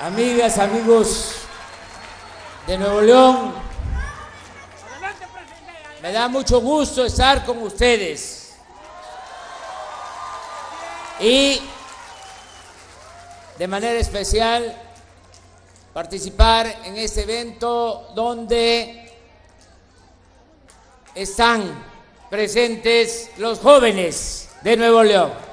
amigas, amigos de Nuevo León, me da mucho gusto estar con ustedes. Y de manera especial participar en este evento donde están presentes los jóvenes de Nuevo León.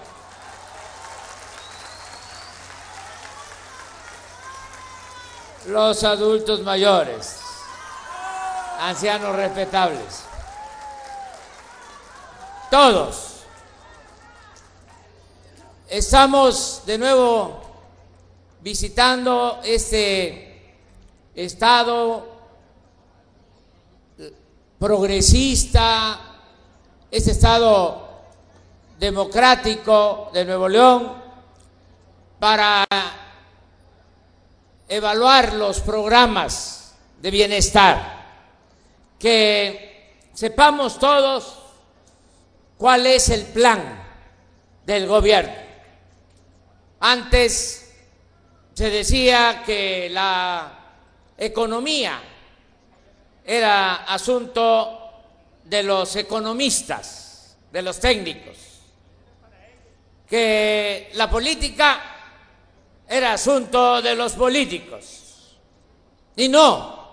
Los adultos mayores, ancianos respetables, todos. Estamos de nuevo visitando este estado progresista, este estado democrático de Nuevo León, para evaluar los programas de bienestar, que sepamos todos cuál es el plan del gobierno. Antes se decía que la economía era asunto de los economistas, de los técnicos, que la política era asunto de los políticos. Y no,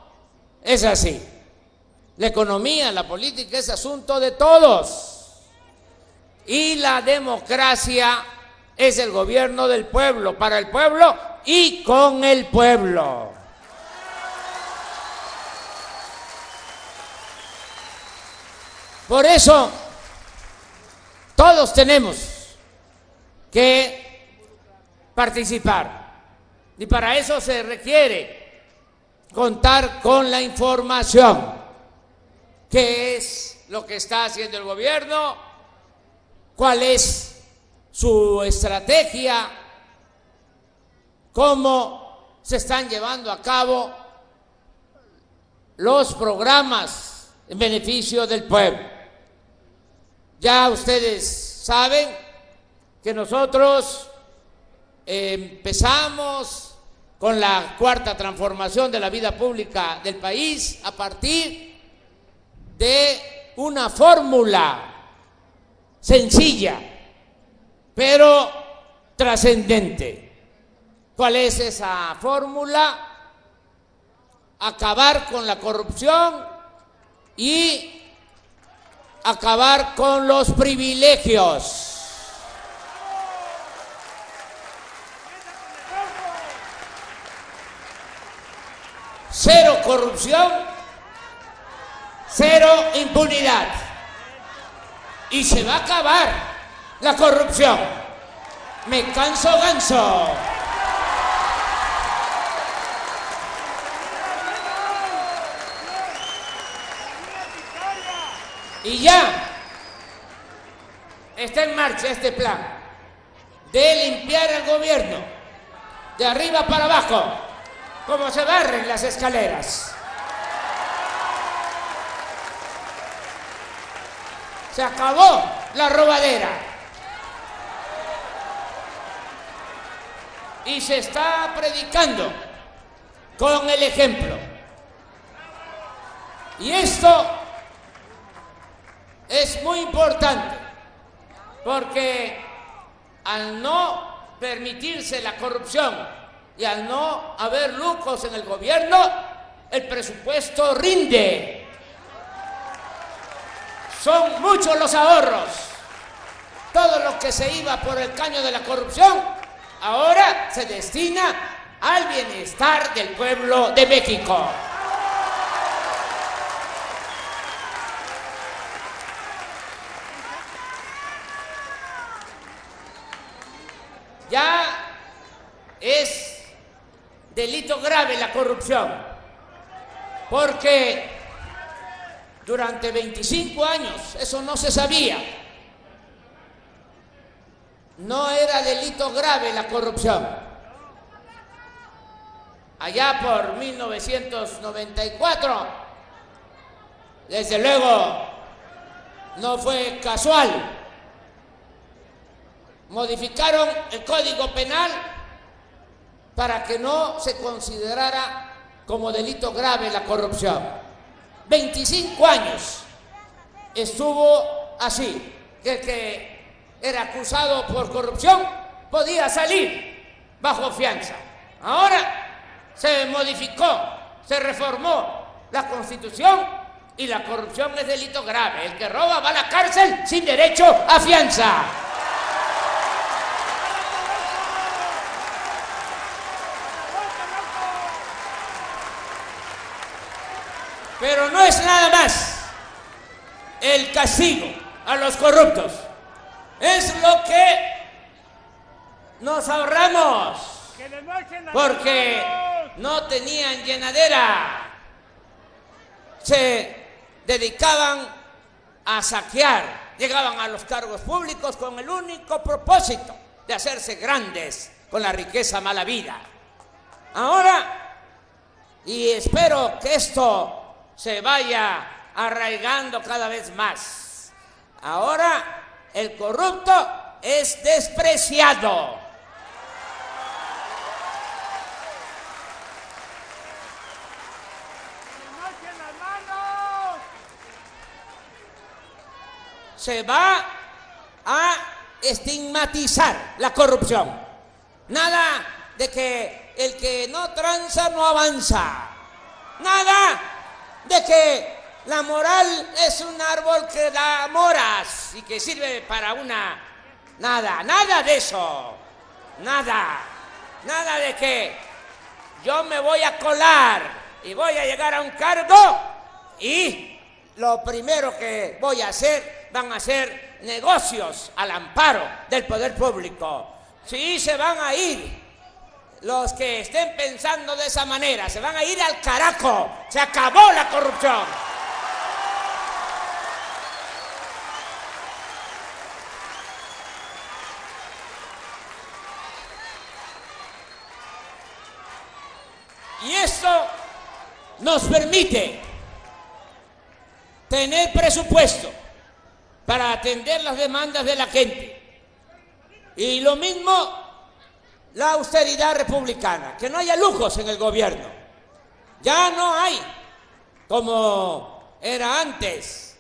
es así. La economía, la política es asunto de todos. Y la democracia es el gobierno del pueblo, para el pueblo y con el pueblo. Por eso, todos tenemos que participar. Y para eso se requiere contar con la información. ¿Qué es lo que está haciendo el gobierno? ¿Cuál es su estrategia? ¿Cómo se están llevando a cabo los programas en beneficio del pueblo? Ya ustedes saben que nosotros empezamos con la cuarta transformación de la vida pública del país a partir de una fórmula sencilla, pero trascendente. ¿Cuál es esa fórmula? Acabar con la corrupción y acabar con los privilegios. Cero corrupción, cero impunidad. Y se va a acabar la corrupción. Me canso ganso. Y ya está en marcha este plan de limpiar el gobierno de arriba para abajo, como se barren las escaleras. Se acabó la robadera. Y se está predicando con el ejemplo. Y esto es muy importante porque al no permitirse la corrupción y al no haber lucros en el gobierno, el presupuesto rinde. Son muchos los ahorros. Todo lo que se iba por el caño de la corrupción ahora se destina al bienestar del pueblo de México. ya es delito grave la corrupción, porque durante 25 años eso no se sabía. No era delito grave la corrupción. Allá por 1994, desde luego, no fue casual modificaron el Código Penal para que no se considerara como delito grave la corrupción. 25 años estuvo así, que el que era acusado por corrupción podía salir bajo fianza. Ahora se modificó, se reformó la constitución y la corrupción es delito grave. El que roba va a la cárcel sin derecho a fianza. Pero no es nada más el castigo a los corruptos. Es lo que nos ahorramos porque no tenían llenadera. Se dedicaban a saquear, llegaban a los cargos públicos con el único propósito de hacerse grandes con la riqueza mala vida. Ahora, y espero que esto se vaya arraigando cada vez más. Ahora el corrupto es despreciado. Se va a estigmatizar la corrupción. Nada de que el que no tranza no avanza. Nada de que la moral es un árbol que da moras y que sirve para una... Nada, nada de eso. Nada. Nada de que yo me voy a colar y voy a llegar a un cargo y lo primero que voy a hacer van a ser negocios al amparo del poder público. Sí, se van a ir los que estén pensando de esa manera, se van a ir al carajo. Se acabó la corrupción. Esto nos permite tener presupuesto para atender las demandas de la gente. Y lo mismo la austeridad republicana, que no haya lujos en el gobierno. Ya no hay, como era antes,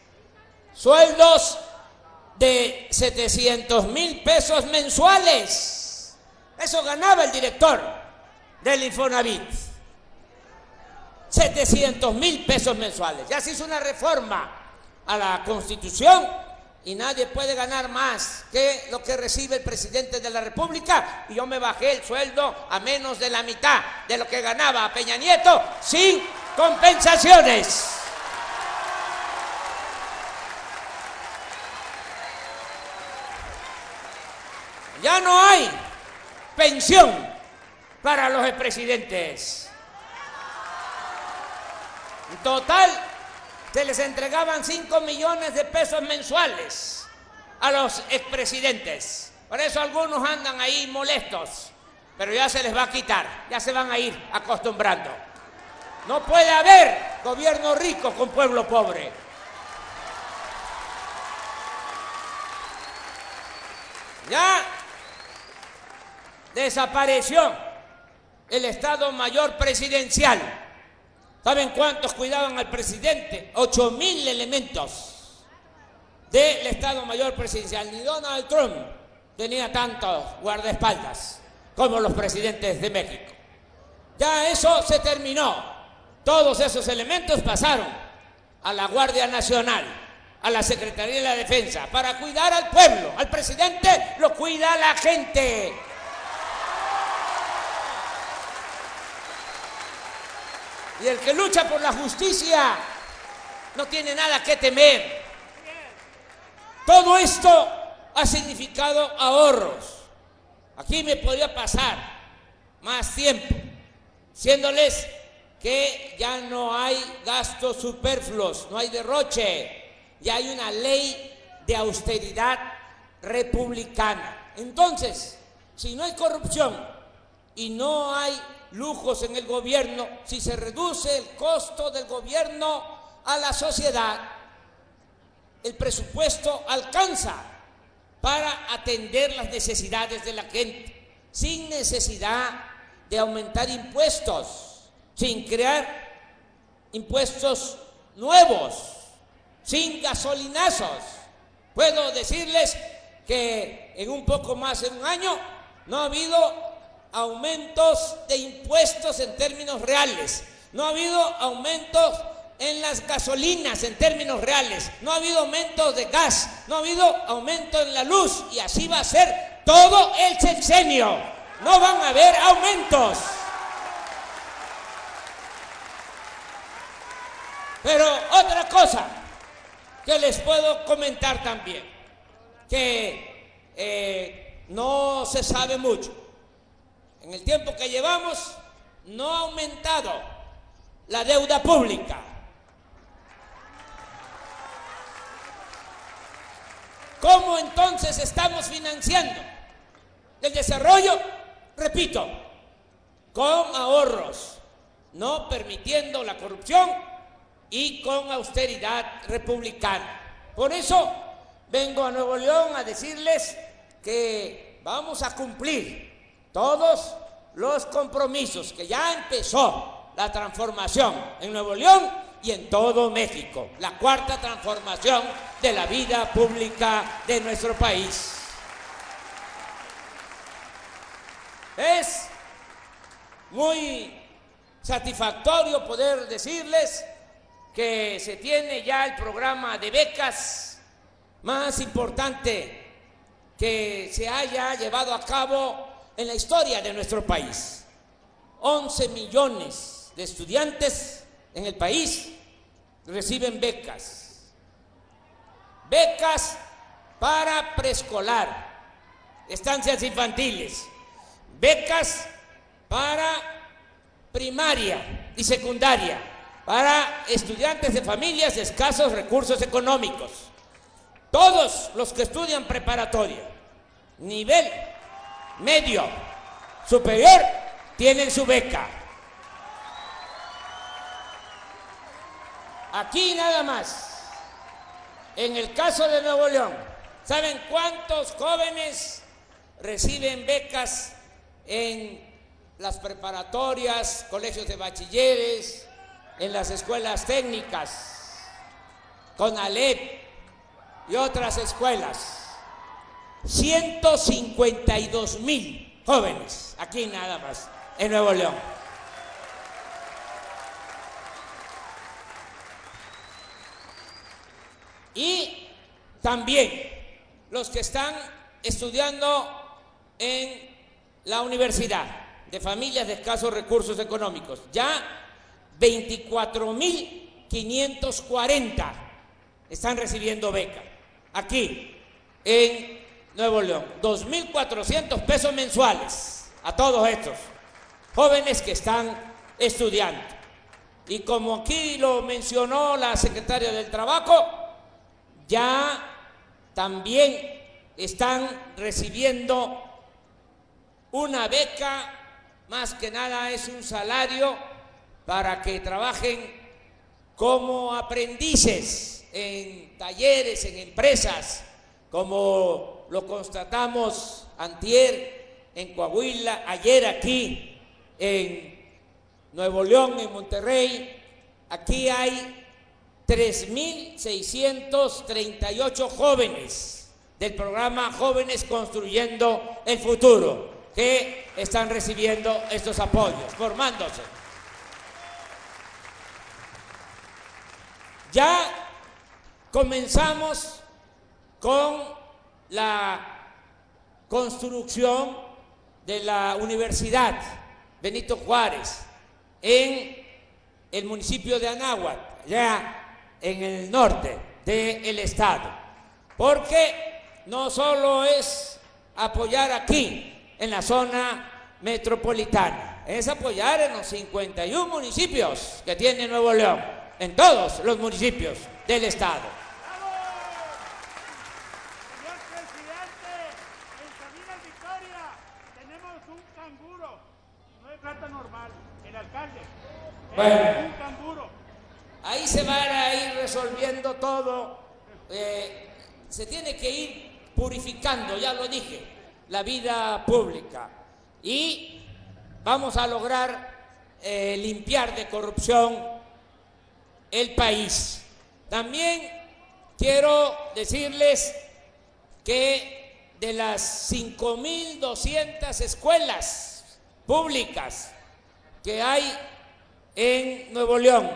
sueldos de 700 mil pesos mensuales. Eso ganaba el director del Infonavit. 700 mil pesos mensuales. Ya se hizo una reforma a la constitución y nadie puede ganar más que lo que recibe el presidente de la República. Y yo me bajé el sueldo a menos de la mitad de lo que ganaba Peña Nieto sin compensaciones. Ya no hay pensión para los expresidentes. Total, se les entregaban 5 millones de pesos mensuales a los expresidentes. Por eso algunos andan ahí molestos, pero ya se les va a quitar, ya se van a ir acostumbrando. No puede haber gobierno rico con pueblo pobre. Ya desapareció el Estado Mayor Presidencial ¿Saben cuántos cuidaban al presidente? Ocho mil elementos del Estado Mayor Presidencial. Ni Donald Trump tenía tantos guardaespaldas como los presidentes de México. Ya eso se terminó. Todos esos elementos pasaron a la Guardia Nacional, a la Secretaría de la Defensa, para cuidar al pueblo. Al presidente lo cuida la gente. Y el que lucha por la justicia no tiene nada que temer. Todo esto ha significado ahorros. Aquí me podría pasar más tiempo, siéndoles que ya no hay gastos superfluos, no hay derroche, ya hay una ley de austeridad republicana. Entonces, si no hay corrupción y no hay lujos en el gobierno, si se reduce el costo del gobierno a la sociedad, el presupuesto alcanza para atender las necesidades de la gente, sin necesidad de aumentar impuestos sin crear impuestos nuevos, sin gasolinazos. Puedo decirles que en un poco más de un año no ha habido aumentos de impuestos en términos reales, no ha habido aumentos en las gasolinas en términos reales, no ha habido aumentos de gas, no ha habido aumento en la luz y así va a ser todo el sexenio. No van a haber aumentos. Pero otra cosa que les puedo comentar también, que eh, no se sabe mucho. En el tiempo que llevamos no ha aumentado la deuda pública. ¿Cómo entonces estamos financiando el desarrollo? Repito, con ahorros, no permitiendo la corrupción y con austeridad republicana. Por eso vengo a Nuevo León a decirles que vamos a cumplir todos los compromisos que ya empezó la transformación en Nuevo León y en todo México, la cuarta transformación de la vida pública de nuestro país. Es muy satisfactorio poder decirles que se tiene ya el programa de becas más importante que se haya llevado a cabo en la historia de nuestro país. 11 millones de estudiantes en el país reciben becas. Becas para preescolar, estancias infantiles, becas para primaria y secundaria, para estudiantes de familias de escasos recursos económicos. Todos los que estudian preparatoria, nivel medio, superior, tienen su beca. Aquí nada más, en el caso de Nuevo León, ¿saben cuántos jóvenes reciben becas en las preparatorias, colegios de bachilleres, en las escuelas técnicas, con Alep y otras escuelas. 152 mil jóvenes, aquí nada más, en Nuevo León. Y también los que están estudiando en la universidad de familias de escasos recursos económicos. Ya 24.540 están recibiendo beca. Aquí, en Nuevo León. 2.400 pesos mensuales a todos estos jóvenes que están estudiando. Y como aquí lo mencionó la secretaria del Trabajo, ya también están recibiendo una beca, más que nada es un salario para que trabajen como aprendices en talleres, en empresas, como lo constatamos antier en Coahuila, ayer aquí en Nuevo León, en Monterrey. Aquí hay 3.638 jóvenes del programa Jóvenes Construyendo el Futuro que están recibiendo estos apoyos, formándose. Ya comenzamos con la construcción de la Universidad Benito Juárez en el municipio de Anáhuac, ya en el norte del estado. Porque no solo es apoyar aquí, en la zona metropolitana, es apoyar en los 51 municipios que tiene Nuevo León, en todos los municipios del estado. Bueno, ahí se va a ir resolviendo todo. Eh, se tiene que ir purificando, ya lo dije, la vida pública. Y vamos a lograr eh, limpiar de corrupción el país. También quiero decirles que de las 5.200 escuelas públicas que hay en Nuevo León,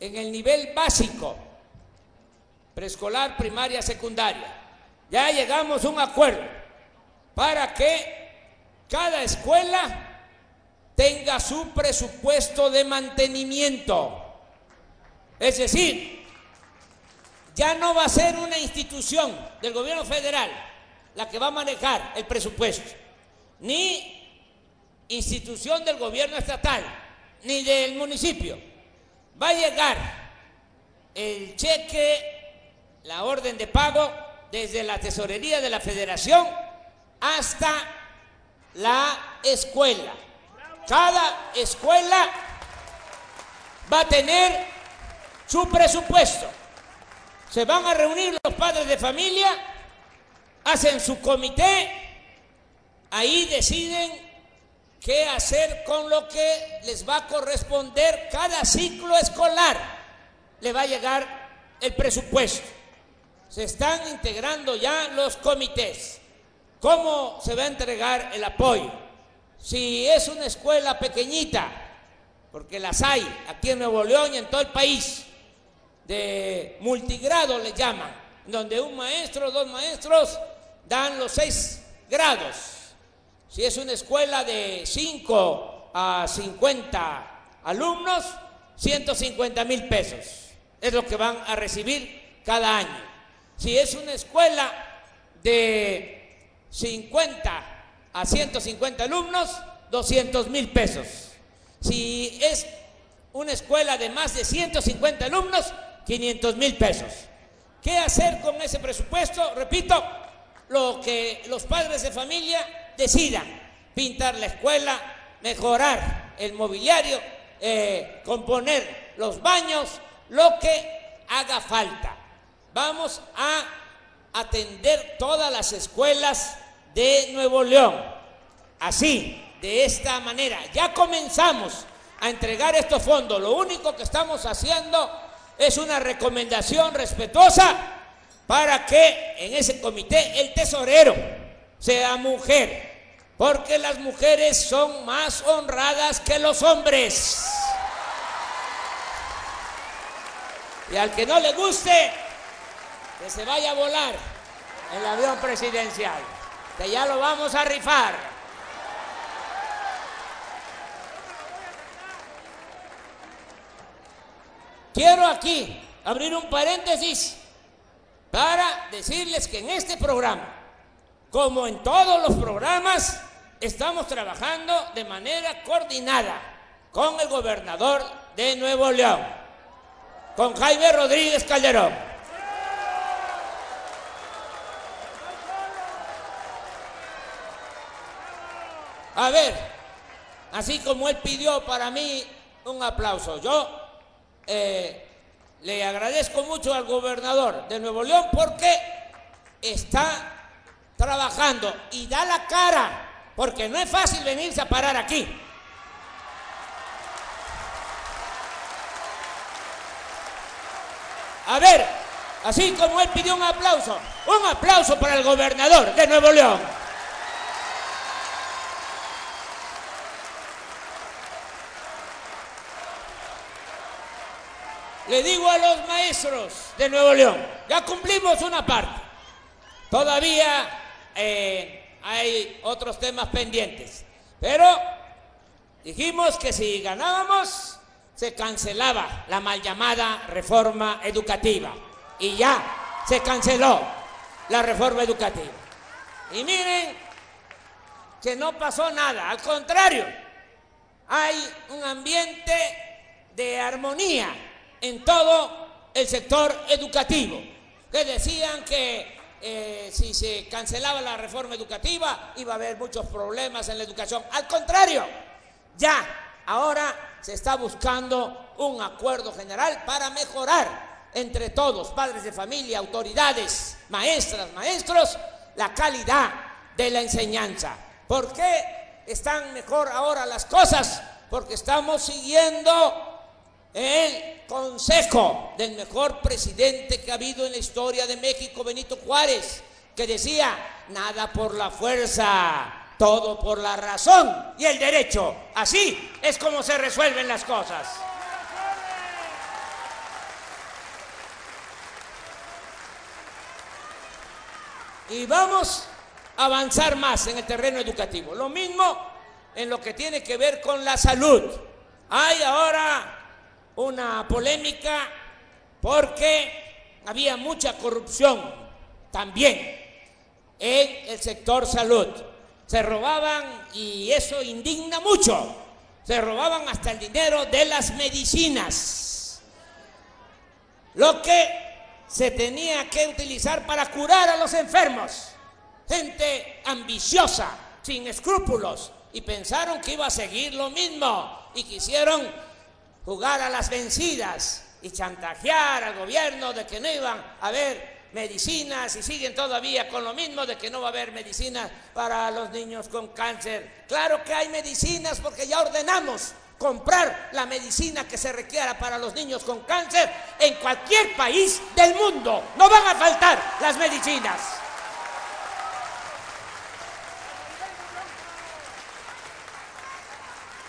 en el nivel básico, preescolar, primaria, secundaria, ya llegamos a un acuerdo para que cada escuela tenga su presupuesto de mantenimiento. Es decir, ya no va a ser una institución del gobierno federal la que va a manejar el presupuesto, ni institución del gobierno estatal, ni del municipio. Va a llegar el cheque, la orden de pago, desde la tesorería de la federación hasta la escuela. Cada escuela va a tener su presupuesto. Se van a reunir los padres de familia, hacen su comité, ahí deciden qué hacer con lo que les va a corresponder cada ciclo escolar. Le va a llegar el presupuesto. Se están integrando ya los comités. ¿Cómo se va a entregar el apoyo? Si es una escuela pequeñita, porque las hay aquí en Nuevo León y en todo el país, de multigrado le llaman, donde un maestro, dos maestros dan los seis grados si es una escuela de 5 a 50 alumnos, 150 mil pesos es lo que van a recibir cada año. Si es una escuela de 50 a 150 alumnos, 200 mil pesos. Si es una escuela de más de 150 alumnos, 500 mil pesos. ¿Qué hacer con ese presupuesto? Repito, lo que los padres de familia decidan pintar la escuela, mejorar el mobiliario, eh, componer los baños, lo que haga falta. Vamos a atender todas las escuelas de Nuevo León. Así, de esta manera, ya comenzamos a entregar estos fondos. Lo único que estamos haciendo es una recomendación respetuosa para que en ese comité el tesorero sea mujer porque las mujeres son más honradas que los hombres. Y al que no le guste, que se vaya a volar en el avión presidencial, que ya lo vamos a rifar. Quiero aquí abrir un paréntesis para decirles que en este programa, como en todos los programas, estamos trabajando de manera coordinada con el gobernador de Nuevo León, con Jaime Rodríguez Calderón. A ver, así como él pidió para mí un aplauso, yo eh, le agradezco mucho al gobernador de Nuevo León porque está trabajando y da la cara porque no es fácil venirse a parar aquí. A ver, así como él pidió un aplauso, un aplauso para el gobernador de Nuevo León. Le digo a los maestros de Nuevo León, ya cumplimos una parte. Todavía eh, hay otros temas pendientes. Pero dijimos que si ganábamos, se cancelaba la mal llamada reforma educativa. Y ya se canceló la reforma educativa. Y miren que no pasó nada, al contrario, hay un ambiente de armonía en todo el sector educativo, que decían que eh, si se cancelaba la reforma educativa, iba a haber muchos problemas en la educación. Al contrario, ya, ahora se está buscando un acuerdo general para mejorar entre todos, padres de familia, autoridades, maestras, maestros, la calidad de la enseñanza. ¿Por qué están mejor ahora las cosas? Porque estamos siguiendo el consejo del mejor presidente que ha habido en la historia de México, Benito Juárez, que decía, nada por la fuerza, todo por la razón y el derecho. Así es como se resuelven las cosas. Y vamos a avanzar más en el terreno educativo. Lo mismo en lo que tiene que ver con la salud. Hay ahora una polémica porque había mucha corrupción también en el sector salud. Se robaban, y eso indigna mucho, se robaban hasta el dinero de las medicinas. Lo que se tenía que utilizar para curar a los enfermos. Gente ambiciosa, sin escrúpulos, y pensaron que iba a seguir lo mismo y quisieron jugar a las vencidas y chantajear al gobierno de que no iban a haber medicinas y siguen todavía con lo mismo de que no va a haber medicinas para los niños con cáncer. Claro que hay medicinas porque ya ordenamos comprar la medicina que se requiera para los niños con cáncer en cualquier país del mundo. No van a faltar las medicinas.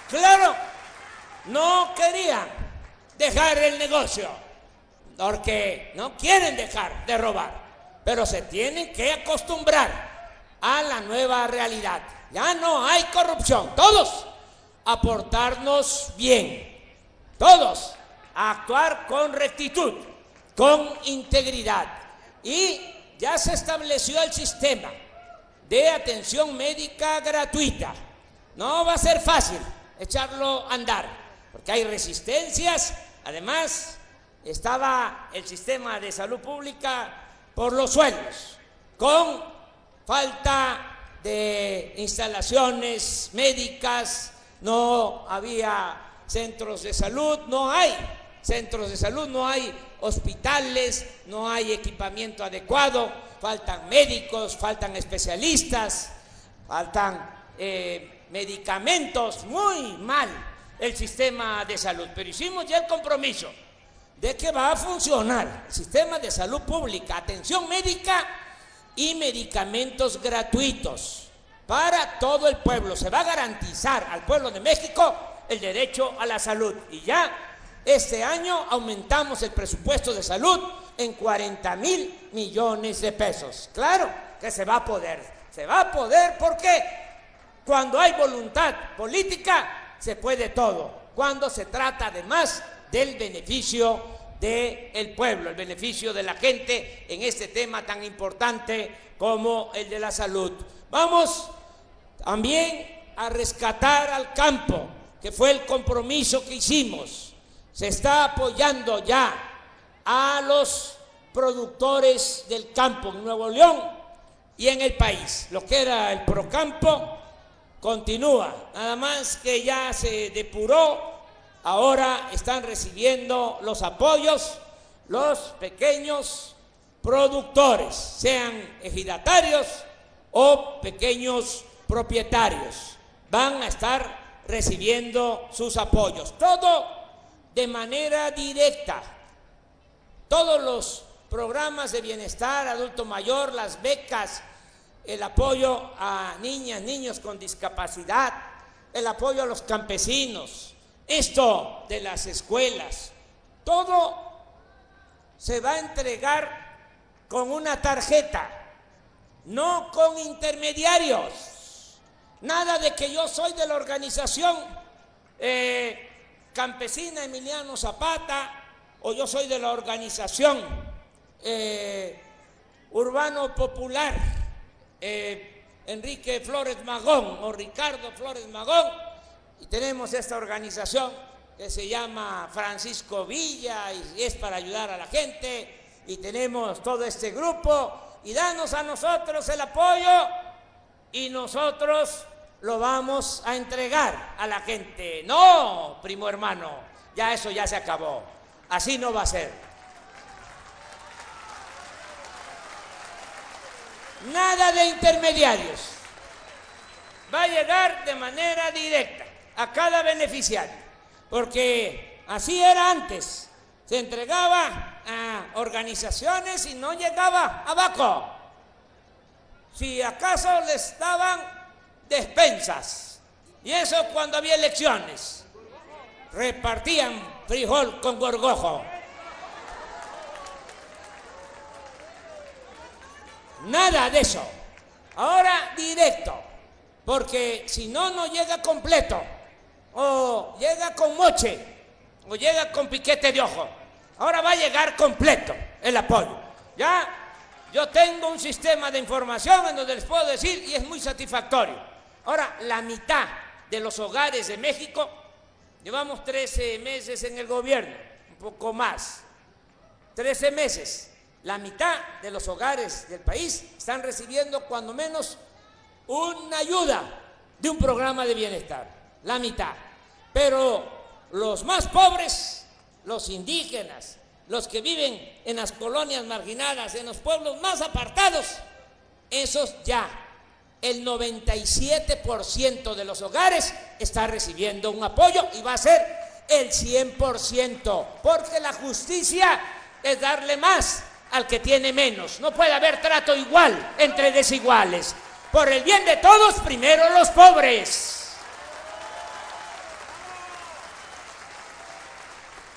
Claro, no querían dejar el negocio, porque no quieren dejar de robar, pero se tienen que acostumbrar a la nueva realidad. Ya no hay corrupción, todos aportarnos bien, todos a actuar con rectitud, con integridad. Y ya se estableció el sistema de atención médica gratuita. No va a ser fácil, echarlo a andar, porque hay resistencias, además estaba el sistema de salud pública por los suelos, con falta de instalaciones médicas, no había centros de salud, no hay centros de salud, no hay hospitales, no hay equipamiento adecuado, faltan médicos, faltan especialistas, faltan eh, medicamentos, muy mal el sistema de salud. Pero hicimos ya el compromiso de que va a funcionar el sistema de salud pública, atención médica y medicamentos gratuitos para todo el pueblo. Se va a garantizar al pueblo de México el derecho a la salud. Y ya este año aumentamos el presupuesto de salud en 40 mil millones de pesos. Claro que se va a poder. Se va a poder porque cuando hay voluntad política, se puede todo. Cuando se trata además del beneficio del pueblo, el beneficio de la gente en este tema tan importante como el de la salud. Vamos también a rescatar al campo, que fue el compromiso que hicimos. Se está apoyando ya a los productores del campo en Nuevo León y en el país. Lo que era el Procampo continúa, nada más que ya se depuró, ahora están recibiendo los apoyos los pequeños productores, sean ejidatarios o pequeños propietarios, van a estar recibiendo sus apoyos, todo de manera directa. Todos los programas de bienestar adulto mayor, las becas, el apoyo a niñas, niños con discapacidad, el apoyo a los campesinos, esto de las escuelas, todo se va a entregar con una tarjeta, no con intermediarios. Nada de que yo soy de la organización eh, campesina Emiliano Zapata o yo soy de la organización eh, urbano popular eh, Enrique Flores Magón o Ricardo Flores Magón y tenemos esta organización que se llama Francisco Villa y es para ayudar a la gente y tenemos todo este grupo y danos a nosotros el apoyo y nosotros lo vamos a entregar a la gente. No, primo hermano, ya eso ya se acabó. Así no va a ser. Nada de intermediarios. va a llegar de manera directa a cada beneficiario, porque así era antes. Se entregaba a organizaciones y no llegaba abajo. Si acaso les daban despensas, y eso cuando había elecciones, repartían frijol con gorgojo. Nada de eso. Ahora directo, porque si no, no llega completo, o llega con moche, o llega con piquete de ojo. Ahora va a llegar completo el apoyo. Ya yo tengo un sistema de información en donde les puedo decir y es muy satisfactorio. Ahora, la mitad de los hogares de México, llevamos 13 meses en el gobierno, un poco más, 13 meses la mitad de los hogares del país están recibiendo cuando menos una ayuda de un programa de bienestar. La mitad. Pero los más pobres, los indígenas, los que viven en las colonias marginadas, en los pueblos más apartados, esos ya, el 97% de los hogares está recibiendo un apoyo y va a ser el 100%, porque la justicia es darle más al que tiene menos. No puede haber trato igual entre desiguales. Por el bien de todos, primero los pobres.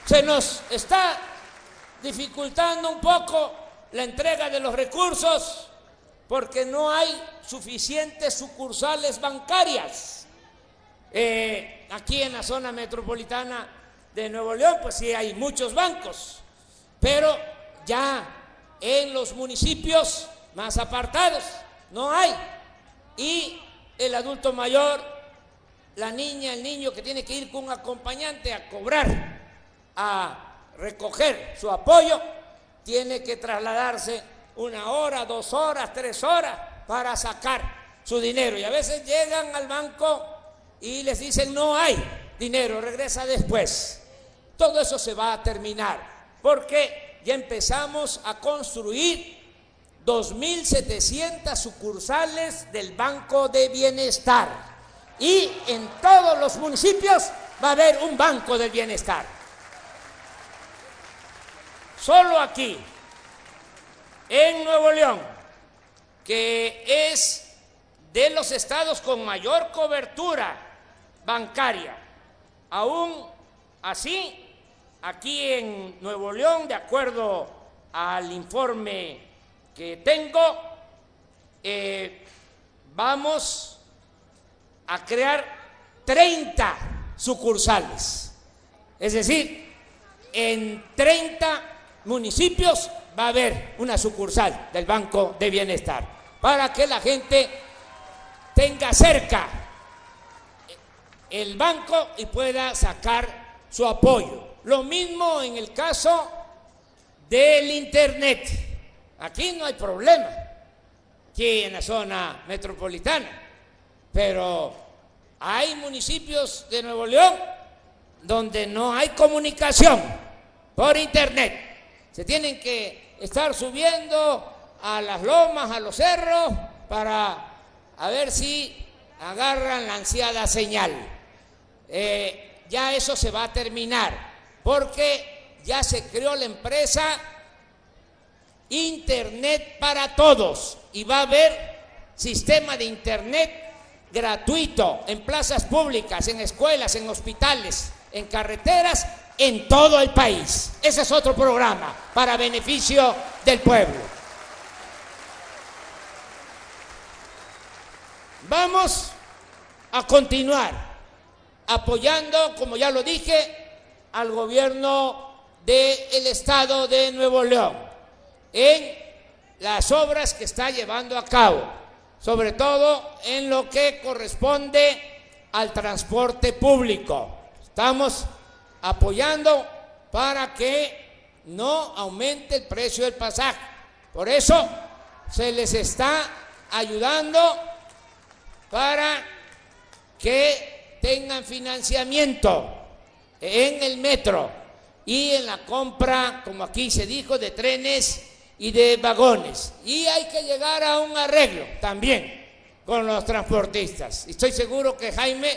Se nos está dificultando un poco la entrega de los recursos porque no hay suficientes sucursales bancarias. Eh, aquí en la zona metropolitana de Nuevo León, pues sí hay muchos bancos, pero ya en los municipios más apartados. No hay. Y el adulto mayor, la niña, el niño que tiene que ir con un acompañante a cobrar, a recoger su apoyo, tiene que trasladarse una hora, dos horas, tres horas para sacar su dinero. Y a veces llegan al banco y les dicen no hay dinero, regresa después. Todo eso se va a terminar porque ya empezamos a construir 2.700 sucursales del Banco de Bienestar. Y en todos los municipios va a haber un Banco del Bienestar. Solo aquí, en Nuevo León, que es de los estados con mayor cobertura bancaria, aún así Aquí en Nuevo León, de acuerdo al informe que tengo, eh, vamos a crear 30 sucursales. Es decir, en 30 municipios va a haber una sucursal del Banco de Bienestar para que la gente tenga cerca el banco y pueda sacar su apoyo. Lo mismo en el caso del Internet. Aquí no hay problema, aquí en la zona metropolitana, pero hay municipios de Nuevo León donde no hay comunicación por Internet. Se tienen que estar subiendo a las lomas, a los cerros, para a ver si agarran la ansiada señal. Eh, ya eso se va a terminar porque ya se creó la empresa Internet para todos y va a haber sistema de Internet gratuito en plazas públicas, en escuelas, en hospitales, en carreteras, en todo el país. Ese es otro programa para beneficio del pueblo. Vamos a continuar apoyando, como ya lo dije, al gobierno del estado de Nuevo León en las obras que está llevando a cabo, sobre todo en lo que corresponde al transporte público. Estamos apoyando para que no aumente el precio del pasaje. Por eso se les está ayudando para que tengan financiamiento en el metro y en la compra, como aquí se dijo, de trenes y de vagones. Y hay que llegar a un arreglo también con los transportistas. Estoy seguro que Jaime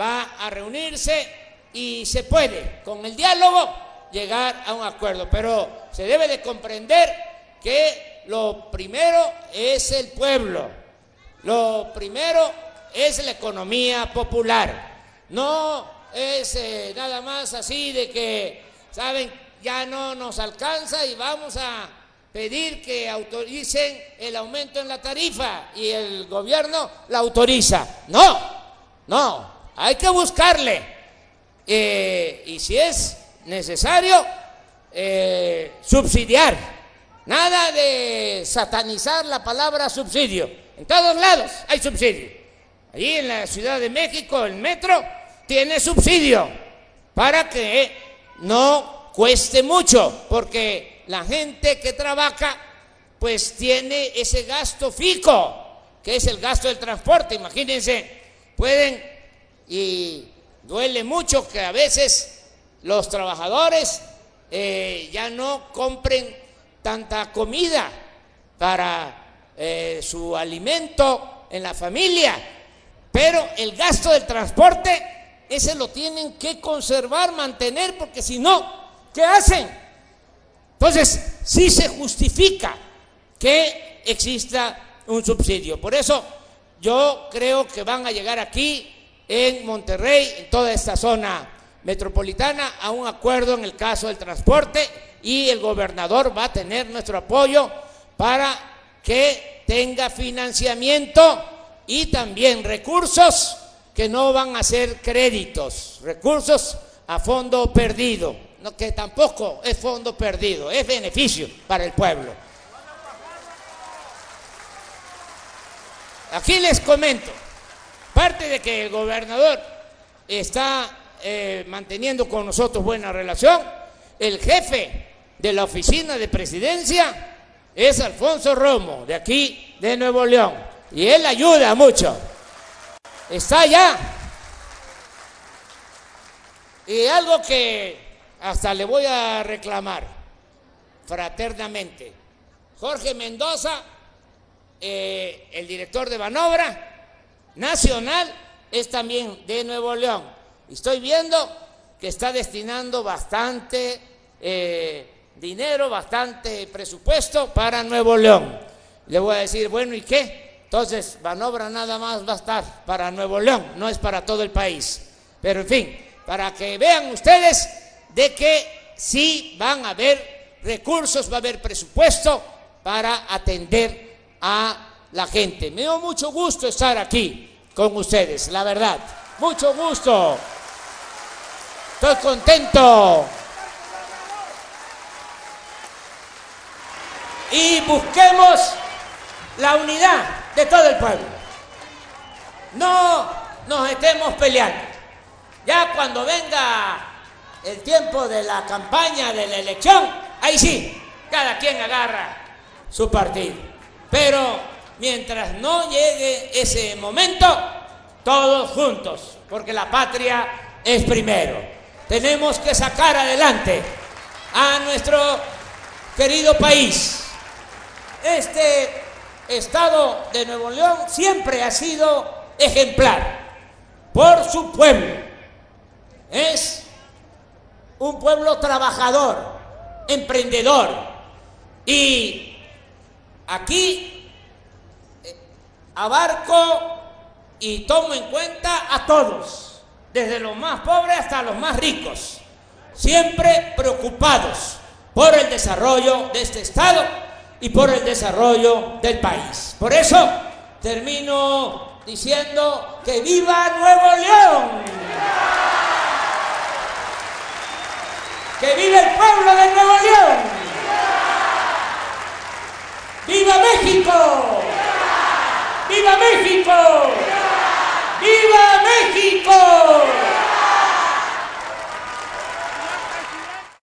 va a reunirse y se puede, con el diálogo, llegar a un acuerdo. Pero se debe de comprender que lo primero es el pueblo, lo primero es la economía popular. No es eh, nada más así de que, ¿saben? Ya no nos alcanza y vamos a pedir que autoricen el aumento en la tarifa y el gobierno la autoriza. No, no, hay que buscarle. Eh, y si es necesario, eh, subsidiar. Nada de satanizar la palabra subsidio. En todos lados hay subsidio. Allí en la Ciudad de México, el metro tiene subsidio para que no cueste mucho, porque la gente que trabaja pues tiene ese gasto fijo, que es el gasto del transporte. Imagínense, pueden, y duele mucho que a veces los trabajadores eh, ya no compren tanta comida para eh, su alimento en la familia, pero el gasto del transporte, ese lo tienen que conservar, mantener, porque si no, ¿qué hacen? Entonces, sí se justifica que exista un subsidio. Por eso yo creo que van a llegar aquí en Monterrey, en toda esta zona metropolitana, a un acuerdo en el caso del transporte y el gobernador va a tener nuestro apoyo para que tenga financiamiento y también recursos que no van a ser créditos, recursos a fondo perdido que tampoco es fondo perdido, es beneficio para el pueblo. Aquí les comento, parte de que el gobernador está eh, manteniendo con nosotros buena relación, el jefe de la oficina de presidencia es Alfonso Romo, de aquí, de Nuevo León, y él ayuda mucho. Está allá. Y algo que hasta le voy a reclamar fraternamente. Jorge Mendoza, eh, el director de Banobra Nacional, es también de Nuevo León. Estoy viendo que está destinando bastante eh, dinero, bastante presupuesto para Nuevo León. Le voy a decir, bueno, ¿y qué? Entonces, Banobra nada más va a estar para Nuevo León, no es para todo el país. Pero en fin, para que vean ustedes de que sí van a haber recursos, va a haber presupuesto para atender a la gente. Me dio mucho gusto estar aquí con ustedes, la verdad. Mucho gusto. Estoy contento. Y busquemos la unidad de todo el pueblo. No nos estemos peleando. Ya cuando venga el tiempo de la campaña, de la elección, ahí sí, cada quien agarra su partido. Pero mientras no llegue ese momento, todos juntos, porque la patria es primero. Tenemos que sacar adelante a nuestro querido país. Este estado de Nuevo León siempre ha sido ejemplar por su pueblo. Es un pueblo trabajador, emprendedor. Y aquí eh, abarco y tomo en cuenta a todos, desde los más pobres hasta los más ricos, siempre preocupados por el desarrollo de este Estado y por el desarrollo del país. Por eso termino diciendo que viva Nuevo León. Que viva el pueblo de Nuevo León. Viva México. Viva México. ¡Viva México!